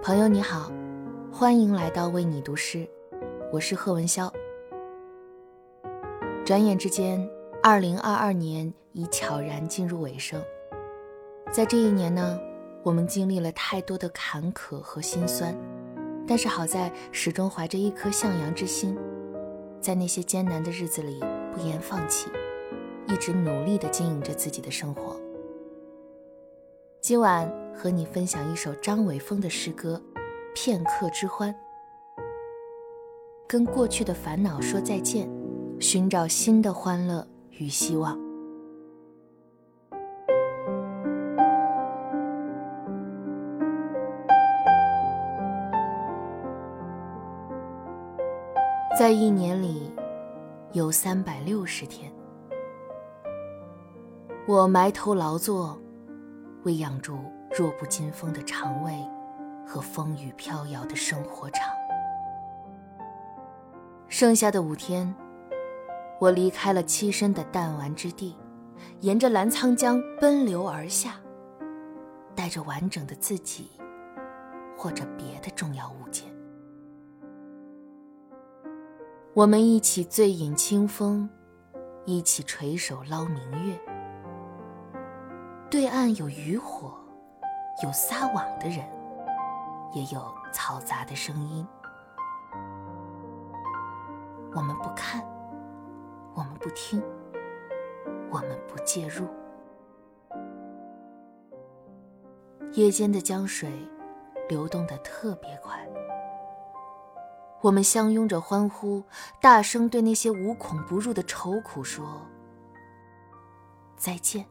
朋友你好，欢迎来到为你读诗，我是贺文潇。转眼之间，二零二二年已悄然进入尾声。在这一年呢，我们经历了太多的坎坷和心酸，但是好在始终怀着一颗向阳之心，在那些艰难的日子里不言放弃，一直努力地经营着自己的生活。今晚和你分享一首张伟峰的诗歌《片刻之欢》，跟过去的烦恼说再见，寻找新的欢乐与希望。在一年里，有三百六十天，我埋头劳作。喂养猪弱不禁风的肠胃和风雨飘摇的生活场。剩下的五天，我离开了栖身的弹丸之地，沿着澜沧江奔流而下，带着完整的自己，或者别的重要物件。我们一起醉饮清风，一起垂手捞明月。对岸有渔火，有撒网的人，也有嘈杂的声音。我们不看，我们不听，我们不介入。夜间的江水流动的特别快，我们相拥着欢呼，大声对那些无孔不入的愁苦说：“再见。”